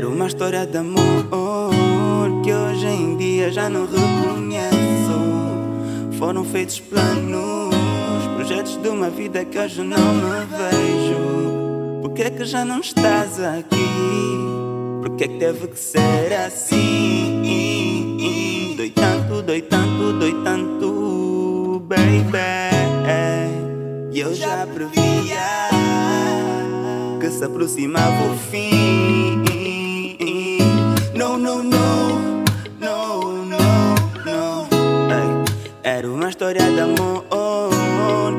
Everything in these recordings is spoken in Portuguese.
Era uma história de amor que hoje em dia já não reconheço. Foram feitos planos, projetos de uma vida que hoje não me vejo. Por que é que já não estás aqui? Por que é que teve que ser assim? Doi tanto, doi tanto, doi tanto, baby. Eu já previa que se aproximava o fim. História de amor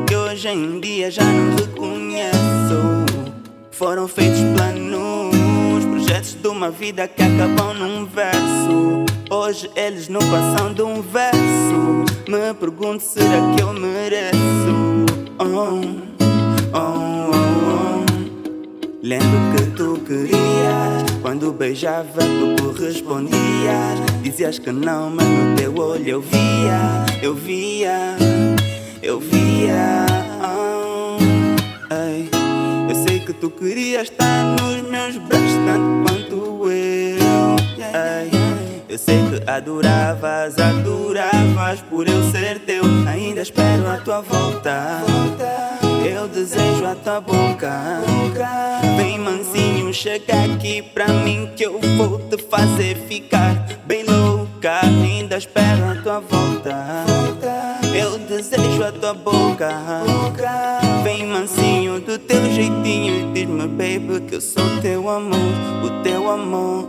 que hoje em dia já não reconheço. Foram feitos planos, projetos de uma vida que acabam num verso. Hoje eles não passam de um verso. Me pergunto, será que eu mereço? Oh, oh, oh. Lembro que tu querias, quando beijava tu correspondias. Dizias que não, mas no teu olho eu via, eu via, eu via. Oh. Eu sei que tu querias estar nos meus braços tanto quanto eu. Eu sei que adoravas, adoravas por eu ser teu. Ainda espero a tua volta. Eu desejo a tua boca. Vem mansinho, chega aqui pra mim que eu vou te fazer ficar bem louca. Ainda espero tua volta. Eu desejo a tua boca. Vem mansinho do teu jeitinho e diz-me, baby, que eu sou teu amor, o teu amor.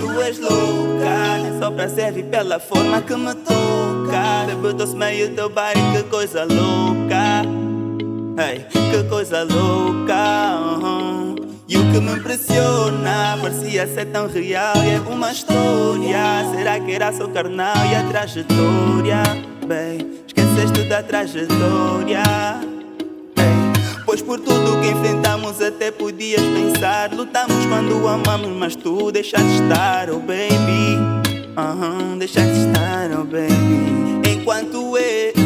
Tu és louca, só pra servir pela forma que me toca. Bebo doce meio teu baile, que coisa louca. Que coisa louca. uhum. E o que me impressiona parecia ser tão real e é uma história. Será que era só carnal e a trajetória? Bem, esqueceste da trajetória. Pois por tudo que enfrentamos até podias pensar Lutamos quando amamos, mas tu deixaste estar, oh baby Aham, deixaste estar, oh baby Enquanto eu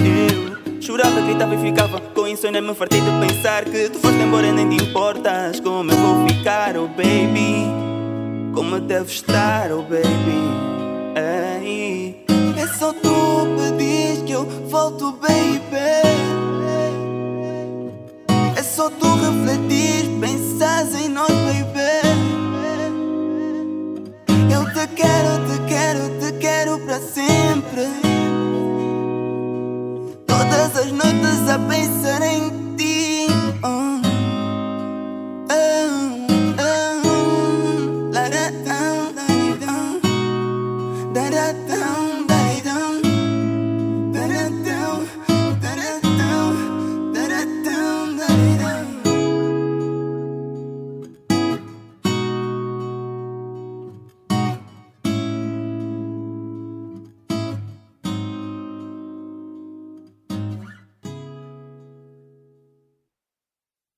chorava, gritava e ficava Com insônia me fartei de pensar Que tu foste embora nem te importas Como eu vou ficar, oh baby Como devo estar, oh baby Ei. É só tu pedis que eu volto, baby é só tu refletir, pensas em nós, baby. Eu te quero, te quero, te quero para sempre. Noites a pensar